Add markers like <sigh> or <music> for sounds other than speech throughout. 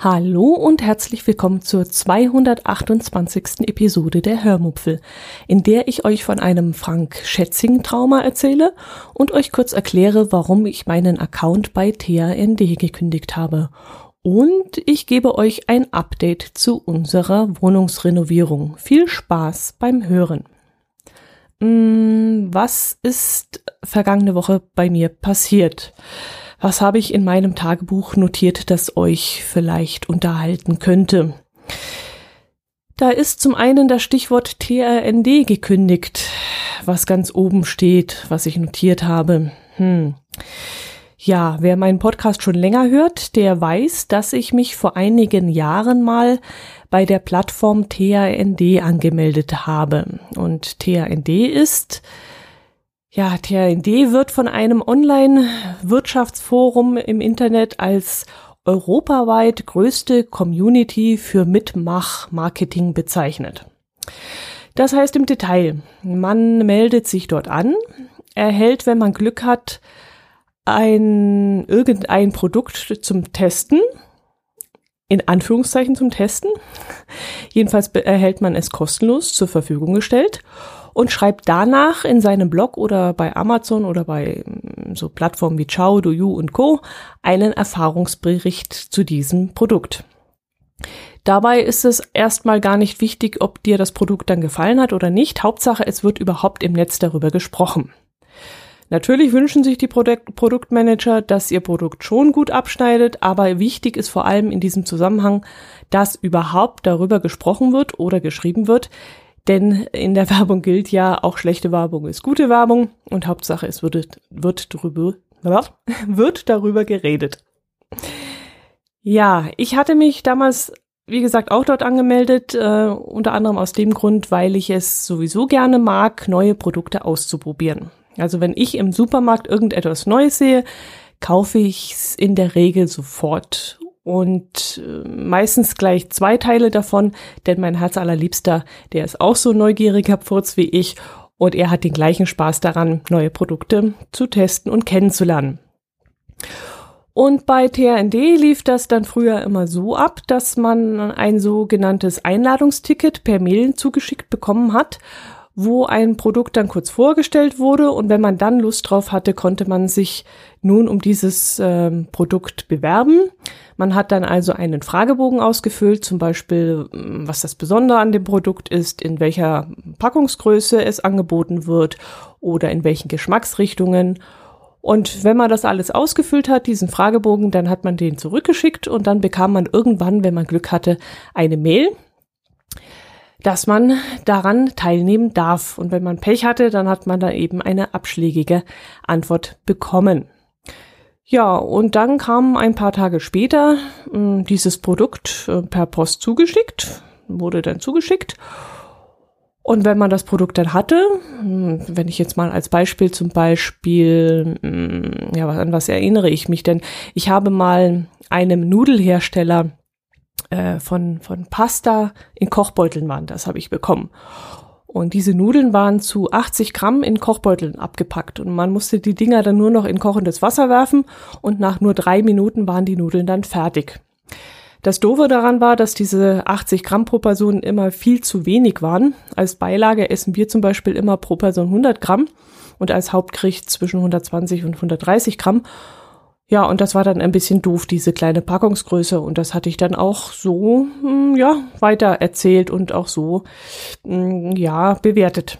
Hallo und herzlich willkommen zur 228. Episode der Hörmupfel, in der ich euch von einem Frank Schätzing Trauma erzähle und euch kurz erkläre, warum ich meinen Account bei THND gekündigt habe. Und ich gebe euch ein Update zu unserer Wohnungsrenovierung. Viel Spaß beim Hören. Hm, was ist vergangene Woche bei mir passiert? Was habe ich in meinem Tagebuch notiert, das euch vielleicht unterhalten könnte? Da ist zum einen das Stichwort TRND gekündigt, was ganz oben steht, was ich notiert habe. Hm. Ja, wer meinen Podcast schon länger hört, der weiß, dass ich mich vor einigen Jahren mal bei der Plattform TAND angemeldet habe. Und TAND ist ja, TND wird von einem Online-Wirtschaftsforum im Internet als europaweit größte Community für Mitmach-Marketing bezeichnet. Das heißt im Detail, man meldet sich dort an, erhält, wenn man Glück hat, ein, irgendein Produkt zum Testen, in Anführungszeichen zum Testen. Jedenfalls erhält man es kostenlos zur Verfügung gestellt und schreibt danach in seinem Blog oder bei Amazon oder bei mm, so Plattformen wie Ciao, DoYou und Co. einen Erfahrungsbericht zu diesem Produkt. Dabei ist es erstmal gar nicht wichtig, ob dir das Produkt dann gefallen hat oder nicht. Hauptsache, es wird überhaupt im Netz darüber gesprochen. Natürlich wünschen sich die Produkt Produktmanager, dass ihr Produkt schon gut abschneidet, aber wichtig ist vor allem in diesem Zusammenhang, dass überhaupt darüber gesprochen wird oder geschrieben wird, denn in der <laughs> Werbung gilt ja, auch schlechte Werbung ist gute Werbung und Hauptsache es wird, wird, darüber, <laughs> wird darüber geredet. Ja, ich hatte mich damals, wie gesagt, auch dort angemeldet, äh, unter anderem aus dem Grund, weil ich es sowieso gerne mag, neue Produkte auszuprobieren. Also wenn ich im Supermarkt irgendetwas Neues sehe, kaufe ich es in der Regel sofort und äh, meistens gleich zwei Teile davon, denn mein Herz allerliebster, der ist auch so neugieriger Pfurz wie ich und er hat den gleichen Spaß daran, neue Produkte zu testen und kennenzulernen. Und bei TND lief das dann früher immer so ab, dass man ein sogenanntes Einladungsticket per Mail zugeschickt bekommen hat wo ein Produkt dann kurz vorgestellt wurde und wenn man dann Lust drauf hatte, konnte man sich nun um dieses äh, Produkt bewerben. Man hat dann also einen Fragebogen ausgefüllt, zum Beispiel, mm, was das Besondere an dem Produkt ist, in welcher Packungsgröße es angeboten wird oder in welchen Geschmacksrichtungen. Und wenn man das alles ausgefüllt hat, diesen Fragebogen, dann hat man den zurückgeschickt und dann bekam man irgendwann, wenn man Glück hatte, eine Mail dass man daran teilnehmen darf. Und wenn man Pech hatte, dann hat man da eben eine abschlägige Antwort bekommen. Ja, und dann kam ein paar Tage später äh, dieses Produkt äh, per Post zugeschickt, wurde dann zugeschickt. Und wenn man das Produkt dann hatte, hm, wenn ich jetzt mal als Beispiel zum Beispiel, hm, ja, an was erinnere ich mich denn? Ich habe mal einem Nudelhersteller äh, von, von Pasta in Kochbeuteln waren. Das habe ich bekommen. Und diese Nudeln waren zu 80 Gramm in Kochbeuteln abgepackt. Und man musste die Dinger dann nur noch in kochendes Wasser werfen und nach nur drei Minuten waren die Nudeln dann fertig. Das Doofe daran war, dass diese 80 Gramm pro Person immer viel zu wenig waren. Als Beilage essen wir zum Beispiel immer pro Person 100 Gramm und als Hauptgericht zwischen 120 und 130 Gramm. Ja, und das war dann ein bisschen doof, diese kleine Packungsgröße. Und das hatte ich dann auch so, hm, ja, weiter erzählt und auch so, hm, ja, bewertet.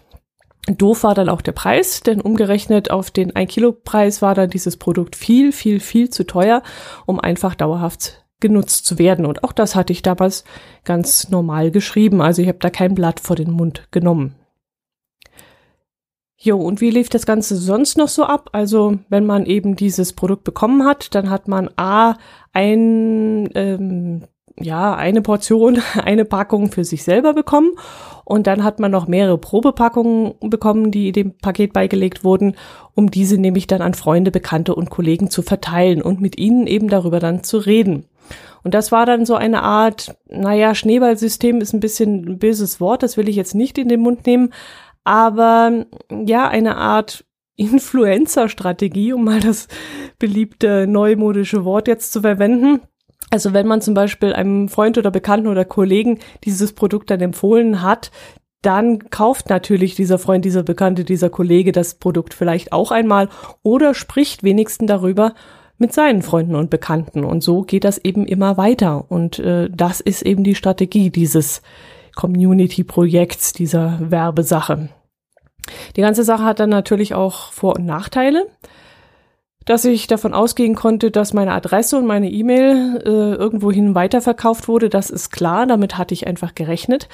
Doof war dann auch der Preis, denn umgerechnet auf den 1 Kilo Preis war dann dieses Produkt viel, viel, viel zu teuer, um einfach dauerhaft genutzt zu werden. Und auch das hatte ich damals ganz normal geschrieben. Also ich habe da kein Blatt vor den Mund genommen. Jo, und wie lief das Ganze sonst noch so ab? Also, wenn man eben dieses Produkt bekommen hat, dann hat man A, ein, ähm, ja eine Portion, <laughs> eine Packung für sich selber bekommen und dann hat man noch mehrere Probepackungen bekommen, die dem Paket beigelegt wurden, um diese nämlich dann an Freunde, Bekannte und Kollegen zu verteilen und mit ihnen eben darüber dann zu reden. Und das war dann so eine Art, naja, Schneeballsystem ist ein bisschen ein böses Wort, das will ich jetzt nicht in den Mund nehmen, aber ja, eine Art Influencer-Strategie, um mal das beliebte neumodische Wort jetzt zu verwenden. Also wenn man zum Beispiel einem Freund oder Bekannten oder Kollegen dieses Produkt dann empfohlen hat, dann kauft natürlich dieser Freund, dieser Bekannte, dieser Kollege das Produkt vielleicht auch einmal oder spricht wenigstens darüber mit seinen Freunden und Bekannten. Und so geht das eben immer weiter. Und äh, das ist eben die Strategie dieses Community-Projekts, dieser Werbesache. Die ganze Sache hat dann natürlich auch Vor- und Nachteile. Dass ich davon ausgehen konnte, dass meine Adresse und meine E-Mail äh, irgendwohin weiterverkauft wurde, das ist klar, damit hatte ich einfach gerechnet.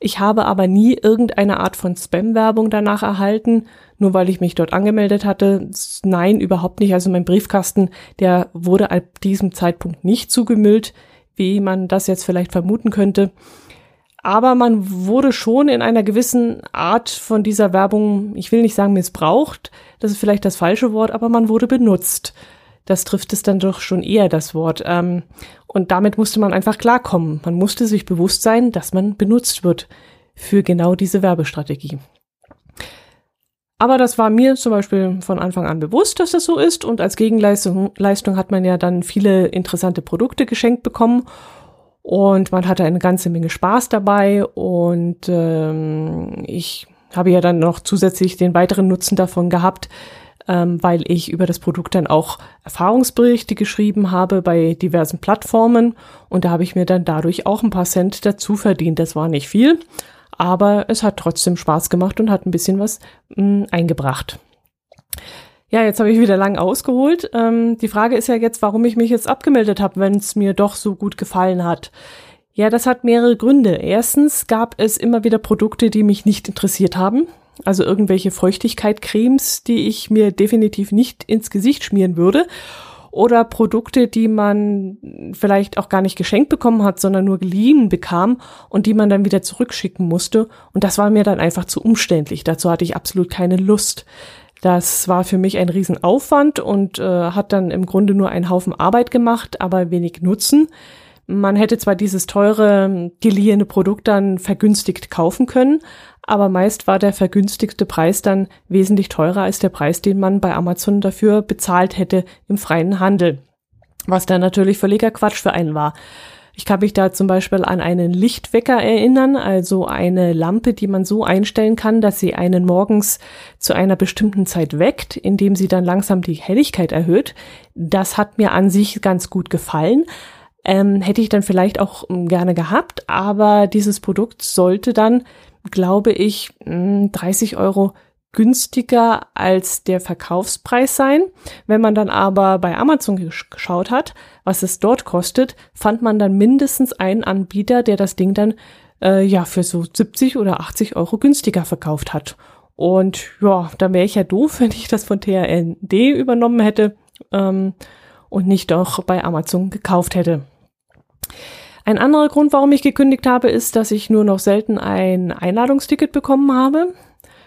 Ich habe aber nie irgendeine Art von Spam-Werbung danach erhalten, nur weil ich mich dort angemeldet hatte. Nein, überhaupt nicht. Also mein Briefkasten, der wurde ab diesem Zeitpunkt nicht zugemüllt, wie man das jetzt vielleicht vermuten könnte aber man wurde schon in einer gewissen Art von dieser Werbung, ich will nicht sagen missbraucht, das ist vielleicht das falsche Wort, aber man wurde benutzt. Das trifft es dann doch schon eher das Wort. Ähm, und damit musste man einfach klarkommen. Man musste sich bewusst sein, dass man benutzt wird für genau diese Werbestrategie. Aber das war mir zum Beispiel von Anfang an bewusst, dass das so ist. Und als Gegenleistung Leistung hat man ja dann viele interessante Produkte geschenkt bekommen. Und man hatte eine ganze Menge Spaß dabei und ähm, ich habe ja dann noch zusätzlich den weiteren Nutzen davon gehabt, ähm, weil ich über das Produkt dann auch Erfahrungsberichte geschrieben habe bei diversen Plattformen und da habe ich mir dann dadurch auch ein paar Cent dazu verdient. Das war nicht viel, aber es hat trotzdem Spaß gemacht und hat ein bisschen was mh, hm, eingebracht. Ja, jetzt habe ich wieder lang ausgeholt. Ähm, die Frage ist ja jetzt, warum ich mich jetzt abgemeldet habe, wenn es mir doch so gut gefallen hat. Ja, das hat mehrere Gründe. Erstens gab es immer wieder Produkte, die mich nicht interessiert haben. Also irgendwelche Feuchtigkeit-Cremes, die ich mir definitiv nicht ins Gesicht schmieren würde. Oder Produkte, die man vielleicht auch gar nicht geschenkt bekommen hat, sondern nur geliehen bekam und die man dann wieder zurückschicken musste. Und das war mir dann einfach zu umständlich. Dazu hatte ich absolut keine Lust. Das war für mich ein Riesenaufwand und äh, hat dann im Grunde nur einen Haufen Arbeit gemacht, aber wenig Nutzen. Man hätte zwar dieses teure geliehene Produkt dann vergünstigt kaufen können, aber meist war der vergünstigte Preis dann wesentlich teurer als der Preis, den man bei Amazon dafür bezahlt hätte im freien Handel. Was dann natürlich völliger Quatsch für einen war. Ich kann mich da zum Beispiel an einen Lichtwecker erinnern, also eine Lampe, die man so einstellen kann, dass sie einen morgens zu einer bestimmten Zeit weckt, indem sie dann langsam die Helligkeit erhöht. Das hat mir an sich ganz gut gefallen. Ähm, hätte ich dann vielleicht auch ähm, gerne gehabt, aber dieses Produkt sollte dann, glaube ich, 30 hm, Euro günstiger als der Verkaufspreis sein. Wenn man dann aber bei Amazon geschaut hat, was es dort kostet, fand man dann mindestens einen Anbieter, der das Ding dann äh, ja für so 70 oder 80 Euro günstiger verkauft hat. Und ja, dann wäre ich ja doof, <laughs> wenn ich das von TRND übernommen hätte ähm, und nicht auch bei Amazon gekauft hätte. Ein anderer Grund, warum ich gekündigt habe, ist, dass ich nur noch selten ein Einladungsticket bekommen habe.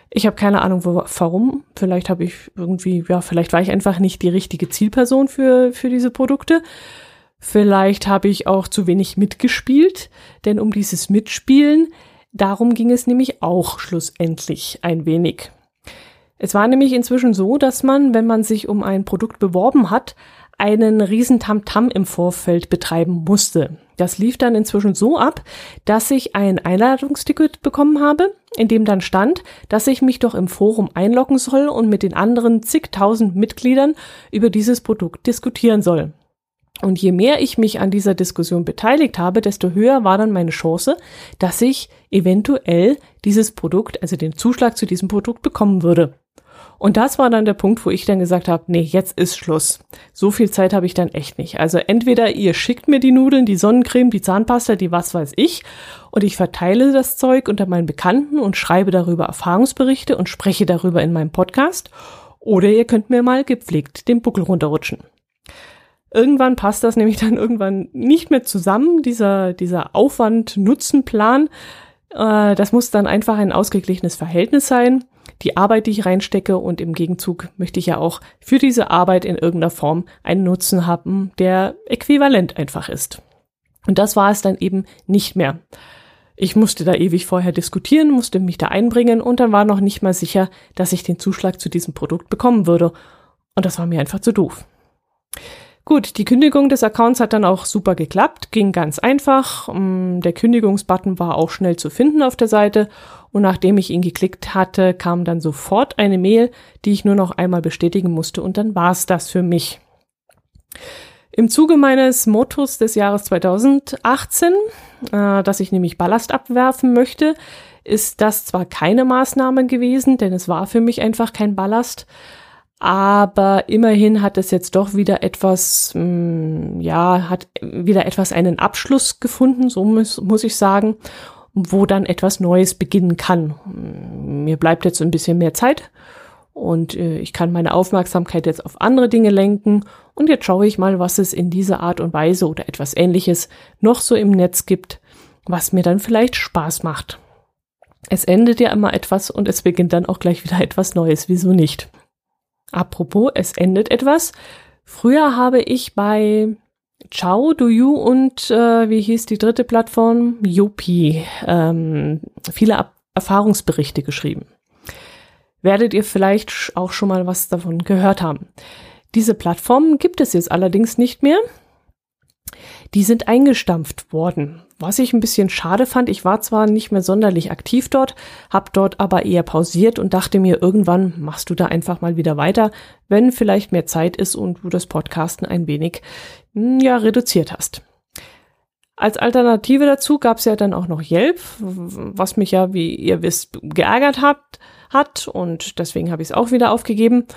Ich habe keine Ahnung, wo, warum. Vielleicht habe ich irgendwie, ja, vielleicht war ich einfach nicht die richtige Zielperson für, für diese Produkte. Vielleicht habe ich auch zu wenig mitgespielt, denn um dieses Mitspielen, darum ging es nämlich auch schlussendlich ein wenig. Es war nämlich inzwischen so, dass man, wenn man sich um ein Produkt beworben hat, einen riesen Tamtam im Vorfeld betreiben musste. Das lief dann inzwischen so ab, dass ich ein Einladungsticket bekommen habe, in dem dann stand, dass ich mich doch im Forum einloggen soll und mit den anderen zigtausend Mitgliedern über dieses Produkt diskutieren soll. Und je mehr ich mich an dieser Diskussion beteiligt habe, desto höher war dann meine Chance, dass ich eventuell dieses Produkt, also den Zuschlag zu diesem Produkt bekommen würde. Und das war dann der Punkt, wo ich dann gesagt habe, nee, jetzt ist Schluss. So viel Zeit habe ich dann echt nicht. Also entweder ihr schickt mir die Nudeln, die Sonnencreme, die Zahnpasta, die was weiß ich, und ich verteile das Zeug unter meinen Bekannten und schreibe darüber Erfahrungsberichte und spreche darüber in meinem Podcast, oder ihr könnt mir mal gepflegt den Buckel runterrutschen. Irgendwann passt das nämlich <laughs> dann irgendwann nicht mehr zusammen, dieser, dieser Aufwand-Nutzen-Plan. Äh, das muss dann einfach ein ausgeglichenes Verhältnis sein. Die Arbeit, die ich reinstecke und im Gegenzug möchte ich ja auch für diese Arbeit in irgendeiner Form einen Nutzen haben, der äquivalent einfach ist. Und das war es dann eben nicht mehr. Ich musste da ewig vorher diskutieren, musste mich da einbringen und dann war noch nicht mal sicher, dass ich den Zuschlag zu diesem Produkt bekommen würde. Und das war mir einfach zu doof. Gut, die Kündigung des Accounts hat dann auch super geklappt, ging ganz einfach. Mm, der Kündigungsbutton war auch schnell zu finden auf der Seite und nachdem ich ihn geklickt hatte, kam dann sofort eine Mail, die ich nur noch einmal bestätigen musste und dann war es das für mich. Im Zuge meines Mottos des Jahres 2018, äh, dass ich nämlich Ballast abwerfen möchte, ist das zwar keine Maßnahme gewesen, denn es war für mich einfach kein Ballast, aber immerhin hat es jetzt doch wieder etwas, mh, mm, ja, hat wieder etwas einen Abschluss gefunden, so muss, muss ich sagen, wo dann etwas Neues beginnen kann. Mir bleibt jetzt ein bisschen mehr Zeit und äh, ich kann meine Aufmerksamkeit jetzt auf andere Dinge lenken und jetzt schaue ich mal, was es in dieser Art und Weise oder etwas ähnliches noch so im Netz gibt, was mir dann vielleicht Spaß macht. Es endet ja immer etwas und es beginnt dann auch gleich wieder <laughs> etwas Neues. Wieso nicht? Apropos, es endet etwas. Früher habe ich bei Ciao, Do You und äh, wie hieß die dritte Plattform? Yupi ähm, viele Ab Erfahrungsberichte geschrieben werdet ihr vielleicht auch schon mal was davon gehört haben. Diese Plattformen gibt es jetzt allerdings nicht mehr. Die sind eingestampft worden, was ich ein bisschen schade fand. Ich war zwar nicht mehr sonderlich aktiv dort, habe dort aber eher pausiert und dachte mir, irgendwann machst du da einfach mal wieder weiter, wenn vielleicht mehr Zeit ist und du das Podcasten ein wenig hm, ja, reduziert hast. Als Alternative dazu gab es ja dann auch noch Yelp, was mich ja, wie ihr wisst, geärgert hat hat und deswegen habe ich es auch wieder aufgegeben.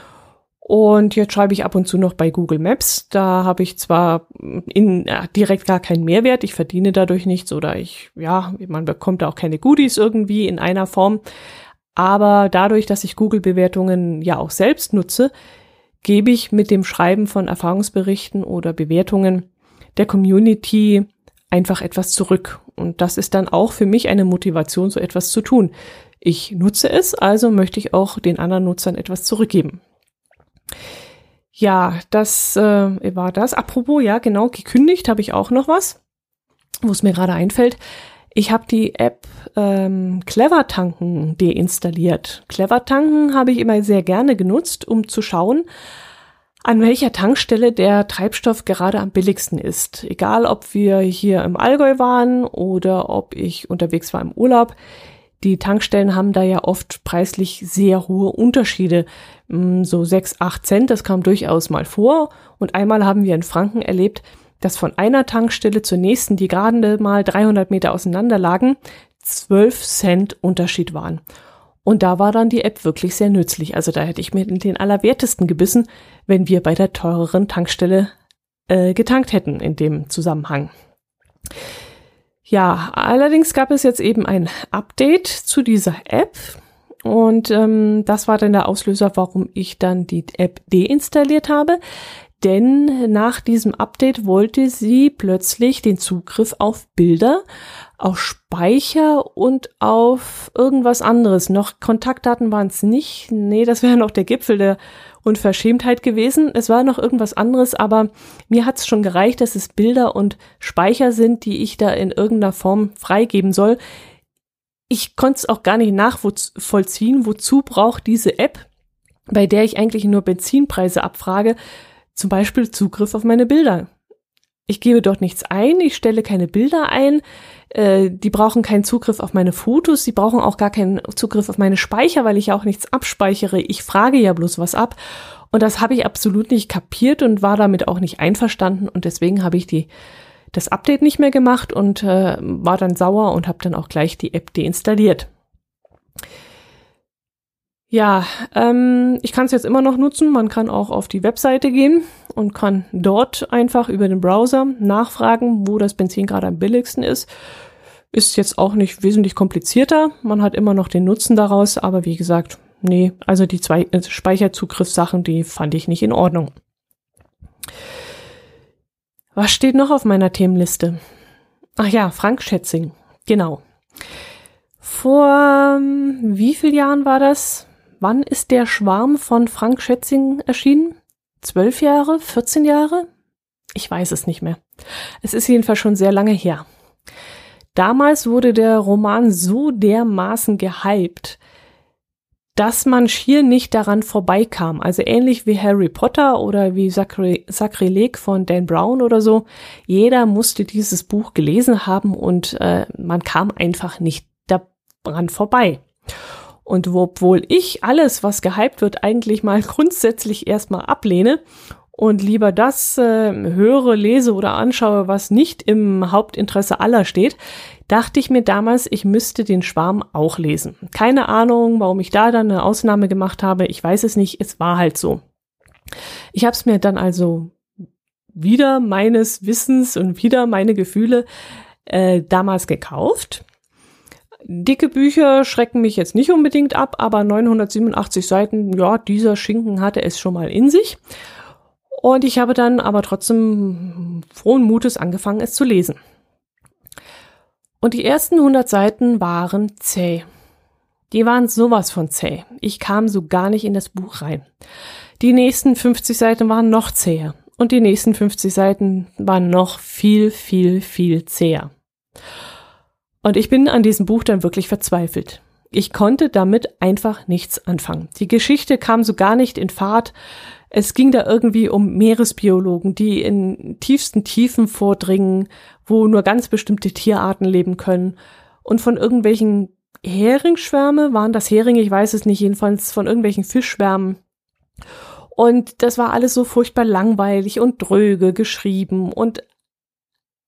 Und jetzt schreibe ich ab und zu noch bei Google Maps. Da habe ich zwar in, ja, direkt gar keinen Mehrwert, ich verdiene dadurch nichts oder ich, ja, man bekommt auch keine Goodies irgendwie in einer Form. Aber dadurch, dass ich Google-Bewertungen ja auch selbst nutze, gebe ich mit dem Schreiben von Erfahrungsberichten oder Bewertungen der Community einfach etwas zurück. Und das ist dann auch für mich eine Motivation, so etwas zu tun. Ich nutze es, also möchte ich auch den anderen Nutzern etwas zurückgeben. Ja, das äh, war das. Apropos, ja, genau, gekündigt habe ich auch noch was, wo es mir gerade einfällt. Ich habe die App ähm, Clever Tanken deinstalliert. Clever Tanken habe ich immer sehr gerne genutzt, um zu schauen, an welcher Tankstelle der Treibstoff gerade am billigsten ist. Egal, ob wir hier im Allgäu waren oder ob ich unterwegs war im Urlaub. Die Tankstellen haben da ja oft preislich sehr hohe Unterschiede. Mm, so sechs, acht Cent, das kam durchaus mal vor. Und einmal haben wir in Franken erlebt, dass von einer Tankstelle zur nächsten, die gerade mal 300 Meter auseinander lagen, 12 Cent Unterschied waren. Und da war dann die App wirklich sehr nützlich. Also da hätte ich mir den Allerwertesten gebissen, wenn wir bei der teureren Tankstelle äh, getankt hätten in dem Zusammenhang. Ja, allerdings gab es jetzt eben ein Update zu dieser App und ähm, das war dann der Auslöser, warum ich dann die App deinstalliert habe. Denn nach diesem Update wollte sie plötzlich den Zugriff auf Bilder, auf Speicher und auf irgendwas anderes. Noch Kontaktdaten waren es nicht. Nee, das wäre noch der Gipfel der Unverschämtheit gewesen. Es war noch irgendwas anderes, aber mir hat es schon gereicht, dass es Bilder und Speicher sind, die ich da in irgendeiner Form freigeben soll. Ich konnte es auch gar nicht nachvollziehen, wozu braucht diese App, bei der ich eigentlich nur Benzinpreise abfrage, zum Beispiel Zugriff auf meine Bilder. Ich gebe dort nichts ein, ich stelle keine Bilder ein, äh, die brauchen keinen Zugriff auf meine Fotos, sie brauchen auch gar keinen Zugriff auf meine Speicher, weil ich ja auch nichts abspeichere. Ich frage ja bloß was ab. Und das habe ich absolut nicht kapiert und war damit auch nicht einverstanden. Und deswegen habe ich die, das Update nicht mehr gemacht und äh, war dann sauer und habe dann auch gleich die App deinstalliert. Ja, ähm, ich kann es jetzt immer noch nutzen. Man kann auch auf die Webseite gehen und kann dort einfach über den Browser nachfragen, wo das Benzin gerade am billigsten ist. Ist jetzt auch nicht wesentlich komplizierter. Man hat immer noch den Nutzen daraus, aber wie gesagt, nee, also die zwei äh, Speicherzugriffssachen, die fand ich nicht in Ordnung. Was steht noch auf meiner Themenliste? Ach ja, Frank Schätzing. Genau. Vor ähm, wie vielen Jahren war das? Wann ist der Schwarm von Frank Schätzing erschienen? Zwölf Jahre? 14 Jahre? Ich weiß es nicht mehr. Es ist jedenfalls schon sehr lange her. Damals wurde der Roman so dermaßen gehypt, dass man schier nicht daran vorbeikam. Also ähnlich wie Harry Potter oder wie Sacri von Dan Brown oder so. Jeder musste dieses Buch gelesen haben und äh, man kam einfach nicht daran vorbei. Und obwohl ich alles, was gehypt wird, eigentlich mal <laughs> grundsätzlich erstmal ablehne und lieber das äh, höre, lese oder anschaue, was nicht im Hauptinteresse aller steht, dachte ich mir damals, ich müsste den Schwarm auch lesen. Keine Ahnung, warum ich da dann eine Ausnahme gemacht habe. Ich weiß es nicht. Es war halt so. Ich habe es mir dann also wieder meines Wissens und wieder meine Gefühle äh, damals gekauft. Dicke Bücher schrecken mich jetzt nicht unbedingt ab, aber 987 Seiten, ja, dieser Schinken hatte es schon mal in sich. Und ich habe dann aber trotzdem frohen Mutes angefangen, es zu lesen. Und die ersten 100 Seiten waren zäh. Die waren sowas von zäh. Ich kam so gar nicht in das Buch rein. Die nächsten 50 Seiten waren noch zäher. Und die nächsten 50 Seiten waren noch viel, viel, viel zäher. Und ich bin an diesem Buch dann wirklich verzweifelt. Ich konnte damit einfach nichts anfangen. Die Geschichte kam so gar nicht in Fahrt. Es ging da irgendwie um Meeresbiologen, die in tiefsten Tiefen vordringen, wo nur ganz bestimmte Tierarten leben können. Und von irgendwelchen Heringsschwärme, waren das Heringe, ich weiß es nicht, jedenfalls von irgendwelchen Fischschwärmen. Und das war alles so furchtbar langweilig und dröge geschrieben und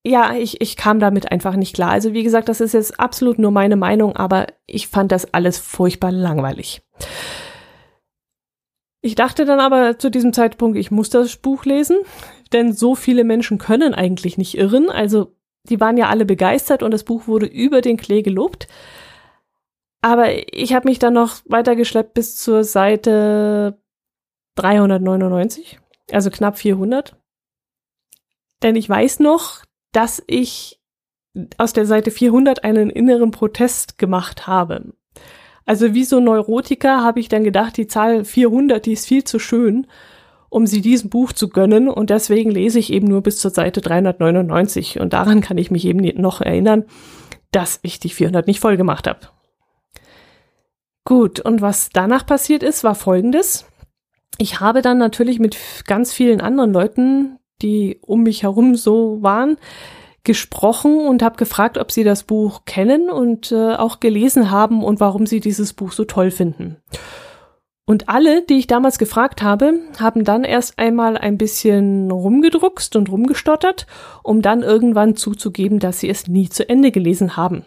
ja, ich, ich kam damit einfach nicht klar. Also wie gesagt, das ist jetzt absolut nur meine Meinung, aber ich fand das alles furchtbar langweilig. Ich dachte dann aber zu diesem Zeitpunkt, ich muss das Buch lesen, denn so viele Menschen können eigentlich nicht irren. Also die waren ja alle begeistert und das Buch wurde über den Klee gelobt. Aber ich habe mich dann noch weitergeschleppt bis zur Seite 399, also knapp 400. Denn ich weiß noch, dass ich aus der Seite 400 einen inneren Protest gemacht habe. Also wie so Neurotiker habe ich dann gedacht, die Zahl 400, die ist viel zu schön, um sie diesem Buch zu gönnen und deswegen lese ich eben nur bis zur Seite 399 und daran kann ich mich eben noch erinnern, dass ich die 400 nicht voll gemacht habe. Gut, und was danach passiert ist, war folgendes. Ich habe dann natürlich mit ganz vielen anderen Leuten, die um mich herum so waren, gesprochen und habe gefragt, ob sie das Buch kennen und äh, auch gelesen haben und warum sie dieses Buch so toll finden. Und alle, die ich damals gefragt habe, haben dann erst einmal ein bisschen rumgedruckst und rumgestottert, um dann irgendwann zuzugeben, dass sie es nie zu Ende gelesen haben.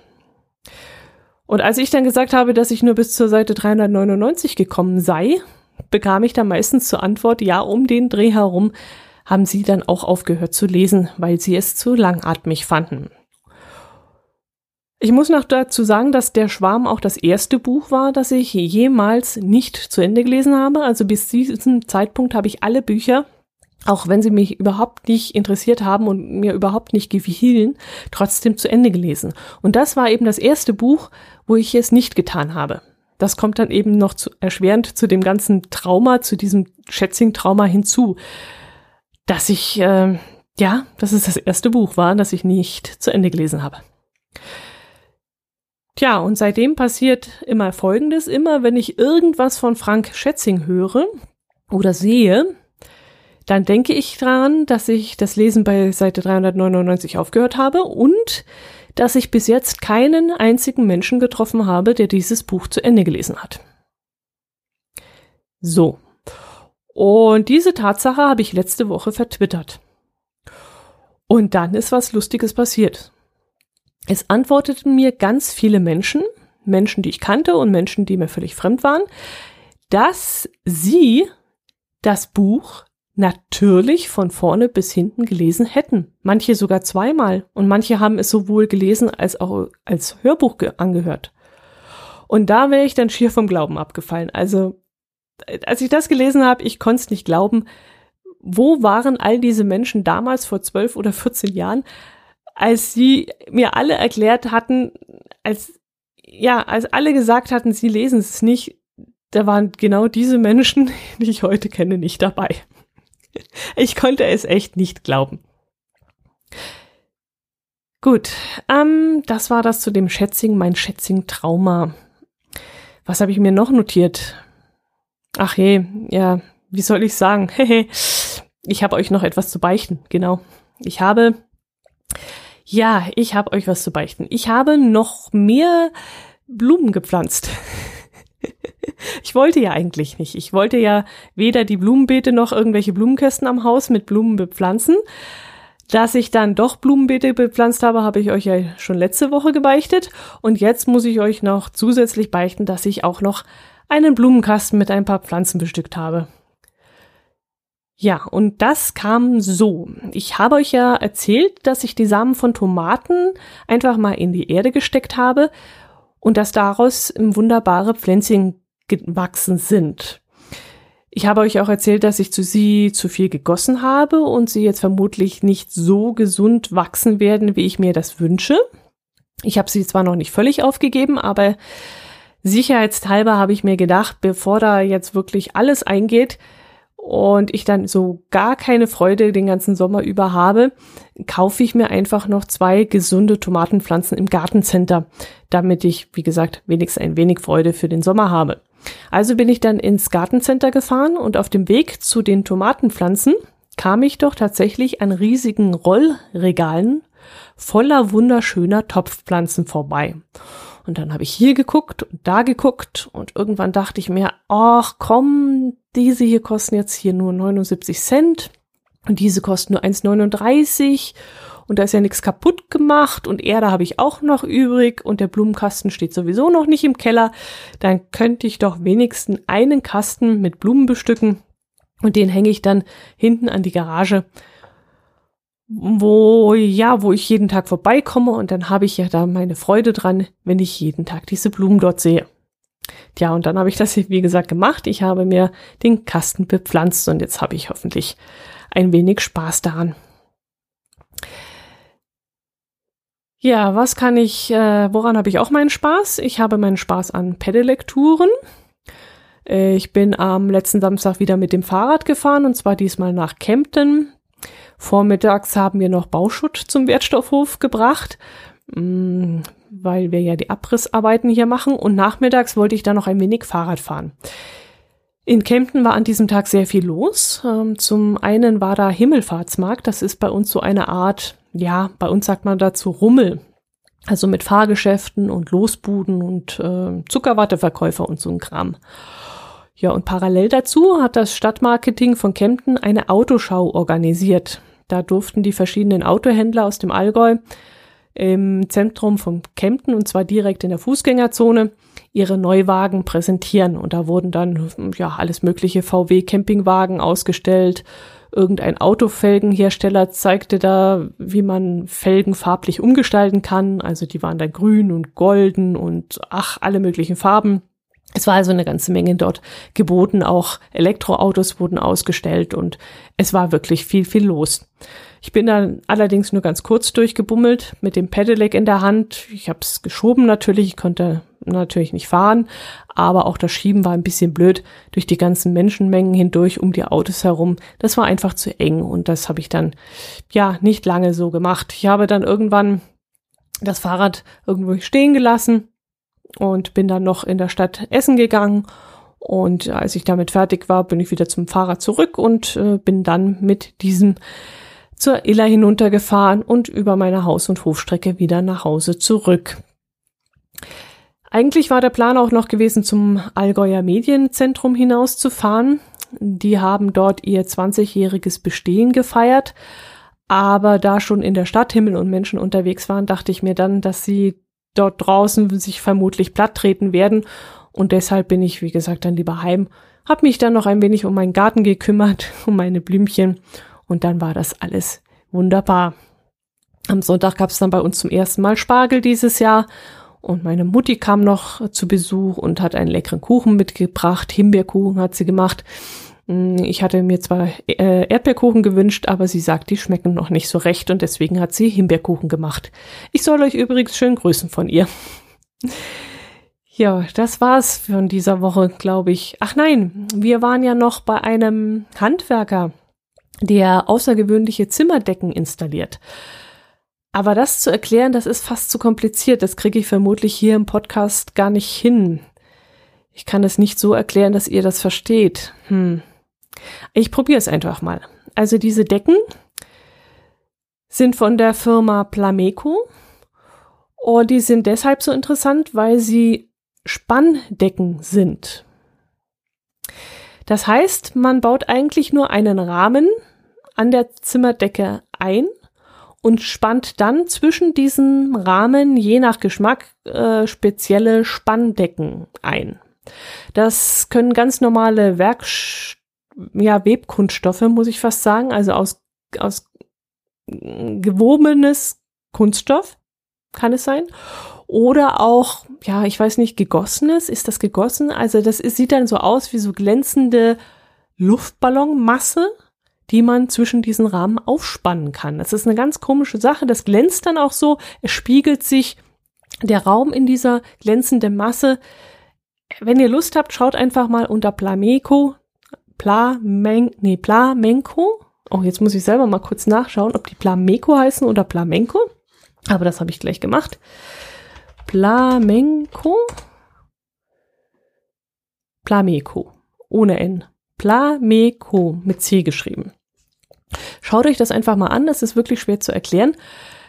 Und als ich dann gesagt habe, dass ich nur bis zur Seite 399 gekommen sei, bekam ich dann meistens zur Antwort, ja, um den Dreh herum haben sie dann auch aufgehört zu lesen, weil sie es zu langatmig fanden. Ich muss noch dazu sagen, dass Der Schwarm auch das erste Buch war, das ich jemals nicht zu Ende gelesen habe. Also bis diesem Zeitpunkt habe ich alle Bücher, auch wenn sie mich überhaupt nicht interessiert haben und mir überhaupt nicht gefielen, trotzdem zu Ende gelesen. Und das war eben das erste Buch, wo ich es nicht getan habe. Das kommt dann eben noch zu, erschwerend zu dem ganzen Trauma, zu diesem Schätzing-Trauma hinzu dass ich, äh, ja, dass es das erste Buch war, das ich nicht zu Ende gelesen habe. Tja, und seitdem passiert immer Folgendes. Immer wenn ich irgendwas von Frank Schätzing höre oder sehe, dann denke ich daran, dass ich das Lesen bei Seite 399 aufgehört habe und dass ich bis jetzt keinen einzigen Menschen getroffen habe, der dieses Buch zu Ende gelesen hat. So, und diese Tatsache habe ich letzte Woche vertwittert. Und dann ist was Lustiges passiert. Es antworteten mir ganz viele Menschen, Menschen, die ich kannte und Menschen, die mir völlig fremd waren, dass sie das Buch natürlich von vorne bis hinten gelesen hätten. Manche sogar zweimal und manche haben es sowohl gelesen als auch als Hörbuch angehört. Und da wäre ich dann schier vom Glauben abgefallen. Also als ich das gelesen habe, ich konnte es nicht glauben, wo waren all diese Menschen damals vor zwölf oder 14 Jahren, als sie mir alle erklärt hatten, als, ja, als alle gesagt hatten, sie lesen es nicht, da waren genau diese Menschen, <laughs> die ich heute kenne, nicht dabei. Ich konnte es echt nicht glauben. Gut, ähm, das war das zu dem Schätzing, mein Schätzing-Trauma. Was habe ich mir noch notiert? Ach je, ja, wie soll ich sagen? <laughs> ich habe euch noch etwas zu beichten, genau. Ich habe, ja, ich habe euch was zu beichten. Ich habe noch mehr Blumen gepflanzt. <laughs> ich wollte ja eigentlich nicht. Ich wollte ja weder die Blumenbeete noch irgendwelche Blumenkästen am Haus mit Blumen bepflanzen. Dass ich dann doch Blumenbeete bepflanzt habe, habe ich euch ja schon letzte Woche gebeichtet. Und jetzt muss ich euch noch zusätzlich beichten, dass ich auch noch einen Blumenkasten mit ein paar Pflanzen bestückt habe. Ja, und das kam so. Ich habe euch ja erzählt, dass ich die Samen von Tomaten einfach mal in die Erde gesteckt habe und dass daraus wunderbare Pflänzchen gewachsen sind. Ich habe euch auch erzählt, dass ich zu sie zu viel gegossen habe und sie jetzt vermutlich nicht so gesund wachsen werden, wie ich mir das wünsche. Ich habe sie zwar noch nicht völlig aufgegeben, aber sicherheitshalber habe ich mir gedacht, bevor da jetzt wirklich alles eingeht und ich dann so gar keine Freude den ganzen Sommer über habe, kaufe ich mir einfach noch zwei gesunde Tomatenpflanzen im Gartencenter, damit ich, wie gesagt, wenigstens ein wenig Freude für den Sommer habe. Also bin ich dann ins Gartencenter gefahren und auf dem Weg zu den Tomatenpflanzen kam ich doch tatsächlich an riesigen Rollregalen voller wunderschöner Topfpflanzen vorbei. Und dann habe ich hier geguckt und da geguckt und irgendwann dachte ich mir, ach komm, diese hier kosten jetzt hier nur 79 Cent und diese kosten nur 1,39 und da ist ja nichts kaputt gemacht und Erde habe ich auch noch übrig und der Blumenkasten steht sowieso noch nicht im Keller, dann könnte ich doch wenigstens einen Kasten mit Blumen bestücken und den hänge ich dann hinten an die Garage, wo ja, wo ich jeden Tag vorbeikomme und dann habe ich ja da meine Freude dran, wenn ich jeden Tag diese Blumen dort sehe. Tja, und dann habe ich das, <laughs> wie gesagt, gemacht. Ich habe mir den Kasten bepflanzt und jetzt habe ich hoffentlich ein wenig Spaß daran. Ja, was kann ich, äh, woran habe ich auch meinen Spaß? Ich habe meinen Spaß an Pedelektouren. Äh, ich bin am letzten Samstag wieder mit dem Fahrrad gefahren und zwar diesmal nach Kempten. Vormittags haben wir noch Bauschutt zum Wertstoffhof gebracht, mm, weil wir ja die Abrissarbeiten hier machen und nachmittags wollte ich dann noch ein wenig Fahrrad fahren. In Kempten war an diesem Tag sehr viel los. Ähm, zum einen war da Himmelfahrtsmarkt. Das ist bei uns so eine Art, ja, bei uns sagt man dazu Rummel. Also mit Fahrgeschäften und Losbuden und äh, Zuckerwatteverkäufer und so ein Kram. Ja, und parallel dazu hat das Stadtmarketing von Kempten eine Autoschau organisiert. Da durften die verschiedenen Autohändler aus dem Allgäu im Zentrum von Kempten und zwar direkt in der Fußgängerzone ihre Neuwagen präsentieren und da wurden dann ja alles mögliche VW Campingwagen ausgestellt. Irgendein Autofelgenhersteller zeigte da, wie man Felgen farblich umgestalten kann. Also die waren da grün und golden und ach, alle möglichen Farben. Es war also eine ganze Menge dort geboten, auch Elektroautos wurden ausgestellt und es war wirklich viel, viel los. Ich bin dann allerdings nur ganz kurz durchgebummelt mit dem Pedelec in der Hand. Ich habe es geschoben natürlich, ich konnte natürlich nicht fahren, aber auch das Schieben war ein bisschen blöd durch die ganzen Menschenmengen hindurch um die Autos herum. Das war einfach zu eng und das habe ich dann ja nicht lange so gemacht. Ich habe dann irgendwann das Fahrrad irgendwo stehen gelassen und bin dann noch in der Stadt essen gegangen. Und als ich damit fertig war, bin ich wieder zum Fahrrad zurück und äh, bin dann mit diesem zur Iller hinuntergefahren und über meine Haus- und Hofstrecke wieder nach Hause zurück. Eigentlich war der Plan auch noch gewesen, zum Allgäuer Medienzentrum hinauszufahren. Die haben dort ihr 20-jähriges Bestehen gefeiert. Aber da schon in der Stadt Himmel und Menschen unterwegs waren, dachte ich mir dann, dass sie dort draußen sich vermutlich platt treten werden. Und deshalb bin ich, wie gesagt, dann lieber heim, hab mich dann noch ein wenig um meinen Garten gekümmert, <laughs> um meine Blümchen. Und dann war das alles wunderbar. Am Sonntag gab es dann bei uns zum ersten Mal Spargel dieses Jahr. Und meine Mutti kam noch zu Besuch und hat einen leckeren Kuchen mitgebracht. Himbeerkuchen hat sie gemacht. Mm, ich hatte mir zwar äh, Erdbeerkuchen gewünscht, aber sie sagt, die schmecken noch nicht so recht und deswegen hat sie Himbeerkuchen gemacht. Ich soll euch übrigens schön grüßen von ihr. <laughs> Ja, das war's von dieser Woche, glaube ich. Ach nein, wir waren ja noch bei einem Handwerker, der außergewöhnliche Zimmerdecken installiert. Aber das zu erklären, das ist fast zu kompliziert. Das kriege ich vermutlich hier im Podcast gar nicht hin. Ich kann es nicht so erklären, dass ihr das versteht. Hm. Ich probiere es einfach mal. Also diese Decken sind von der Firma Plameco und die sind deshalb so interessant, weil sie Spanndecken sind. Das heißt, man baut eigentlich nur einen Rahmen an der Zimmerdecke ein und spannt dann zwischen diesen Rahmen je nach Geschmack äh, spezielle Spanndecken ein. Das können ganz normale Werk ja, Webkunststoffe, muss ich fast sagen, also aus, aus gewobenes Kunststoff kann es sein. Oder auch, ja, ich weiß nicht, gegossenes. Ist das gegossen? Also das ist, sieht dann so aus wie so glänzende Luftballonmasse, die man zwischen diesen Rahmen aufspannen kann. Das ist eine ganz komische Sache. Das glänzt dann auch so. Es spiegelt sich der Raum in dieser glänzenden Masse. Wenn ihr Lust habt, schaut einfach mal unter Plameco, Plameng, nee, Plamenco. Oh, jetzt muss ich selber mal kurz nachschauen, ob die Plameco heißen oder Plamenco. Aber das habe ich gleich gemacht. Plamenco. Plameco. Ohne N. Plameco mit C geschrieben. Schaut euch das einfach mal an, das ist wirklich schwer zu erklären.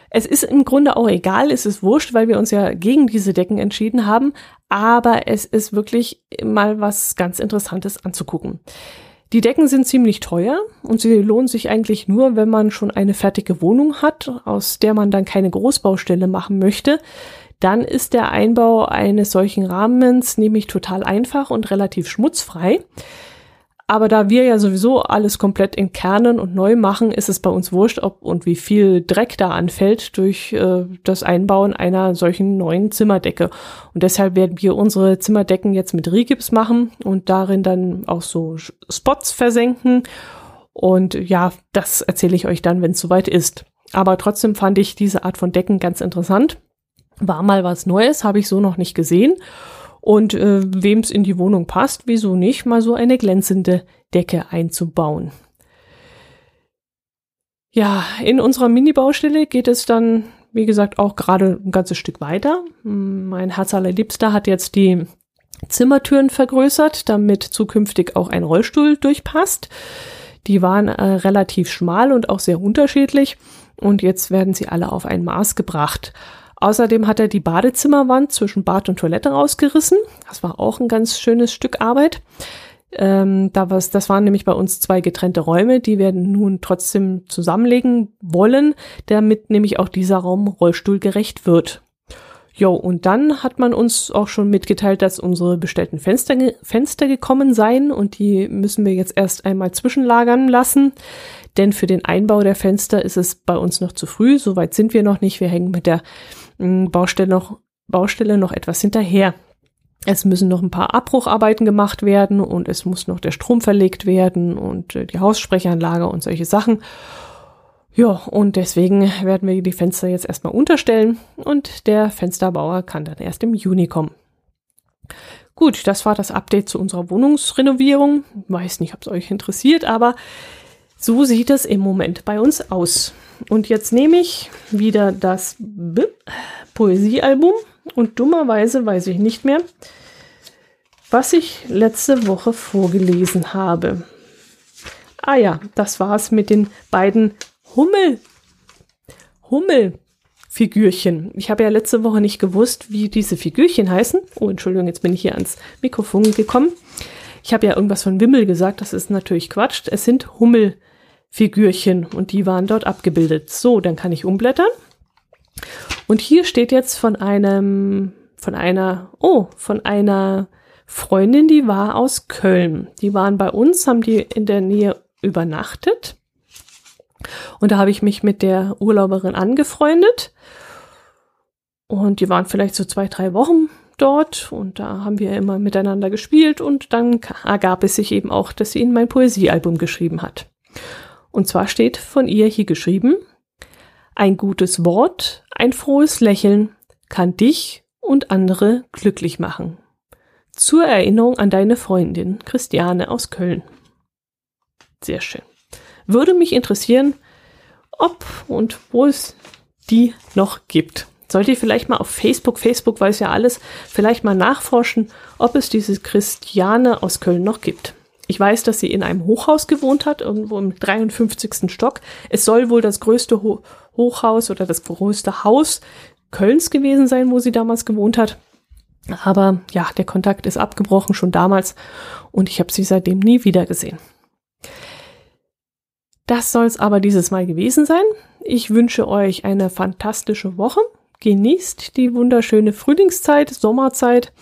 Es ist im Grunde auch egal, es ist wurscht, weil wir uns ja gegen diese Decken entschieden haben, aber es ist wirklich mal was ganz Interessantes anzugucken. Die Decken sind ziemlich teuer und sie lohnen sich eigentlich nur, wenn man schon eine fertige Wohnung hat, aus der man dann keine Großbaustelle machen möchte. Dann ist der Einbau eines solchen Rahmens nämlich total einfach und relativ schmutzfrei. Aber da wir ja sowieso alles komplett entkernen und neu machen, ist es bei uns wurscht, ob und wie viel Dreck da anfällt durch äh, das Einbauen einer solchen neuen Zimmerdecke. Und deshalb werden wir unsere Zimmerdecken jetzt mit Rigips machen und darin dann auch so Spots versenken. Und ja, das erzähle ich euch dann, wenn es soweit ist. Aber trotzdem fand ich diese Art von Decken ganz interessant. War mal was Neues, habe ich so noch nicht gesehen. Und äh, wem es in die Wohnung passt, wieso nicht, mal so eine glänzende Decke einzubauen. Ja, in unserer Mini-Baustelle geht es dann, wie gesagt, auch gerade ein ganzes Stück weiter. Mein Herz allerliebster hat jetzt die Zimmertüren vergrößert, damit zukünftig auch ein Rollstuhl durchpasst. Die waren äh, relativ schmal und auch sehr unterschiedlich und jetzt werden sie alle auf ein Maß gebracht. Außerdem hat er die Badezimmerwand zwischen Bad und Toilette rausgerissen. Das war auch ein ganz schönes Stück Arbeit. Ähm, da was, das waren nämlich bei uns zwei getrennte Räume, die werden nun trotzdem zusammenlegen wollen, damit nämlich auch dieser Raum rollstuhlgerecht wird. Jo, und dann hat man uns auch schon mitgeteilt, dass unsere bestellten Fenster, Fenster gekommen seien und die müssen wir jetzt erst einmal zwischenlagern lassen. Denn für den Einbau der Fenster ist es bei uns noch zu früh. Soweit sind wir noch nicht. Wir hängen mit der Baustelle noch, Baustelle noch etwas hinterher. Es müssen noch ein paar Abbrucharbeiten gemacht werden und es muss noch der Strom verlegt werden und äh, die Haussprechanlage und solche Sachen. Ja, und deswegen werden wir die Fenster jetzt erstmal unterstellen und der Fensterbauer kann dann erst im Juni kommen. Gut, das war das Update zu unserer Wohnungsrenovierung. Weiß nicht, ob es euch interessiert, aber so sieht es im Moment bei uns aus. Und jetzt nehme ich wieder das Poesiealbum und dummerweise weiß ich nicht mehr, was ich letzte Woche vorgelesen habe. Ah ja, das war's mit den beiden Hummel Hummelfigürchen. Ich habe ja letzte Woche nicht gewusst, wie diese Figürchen heißen. Oh, Entschuldigung, jetzt bin ich hier ans Mikrofon gekommen. Ich habe ja irgendwas von Wimmel gesagt, das ist natürlich Quatsch. Es sind Hummelfigürchen. Figürchen und die waren dort abgebildet. So, dann kann ich umblättern. Und hier steht jetzt von einem, von einer, oh, von einer Freundin, die war aus Köln. Die waren bei uns, haben die in der Nähe übernachtet. Und da habe ich mich mit der Urlauberin angefreundet. Und die waren vielleicht so zwei, drei Wochen dort und da haben wir immer miteinander gespielt und dann ergab es sich eben auch, dass sie in mein Poesiealbum geschrieben hat. Und zwar steht von ihr hier geschrieben, ein gutes Wort, ein frohes Lächeln kann dich und andere glücklich machen. Zur Erinnerung an deine Freundin Christiane aus Köln. Sehr schön. Würde mich interessieren, ob und wo es die noch gibt. Sollte ich vielleicht mal auf Facebook, Facebook weiß ja alles, vielleicht mal nachforschen, ob es diese Christiane aus Köln noch gibt. Ich weiß, dass sie in einem Hochhaus gewohnt hat, irgendwo im 53. Stock. Es soll wohl das größte Ho Hochhaus oder das größte Haus Kölns gewesen sein, wo sie damals gewohnt hat. Aber ja, der Kontakt ist abgebrochen schon damals und ich habe sie seitdem nie wieder gesehen. Das soll es aber dieses Mal gewesen sein. Ich wünsche euch eine fantastische Woche. Genießt die wunderschöne Frühlingszeit, Sommerzeit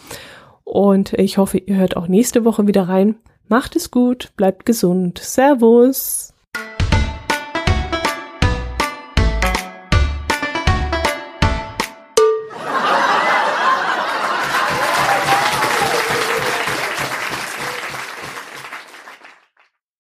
und ich hoffe, ihr hört auch nächste Woche wieder rein. Macht es gut, bleibt gesund. Servus.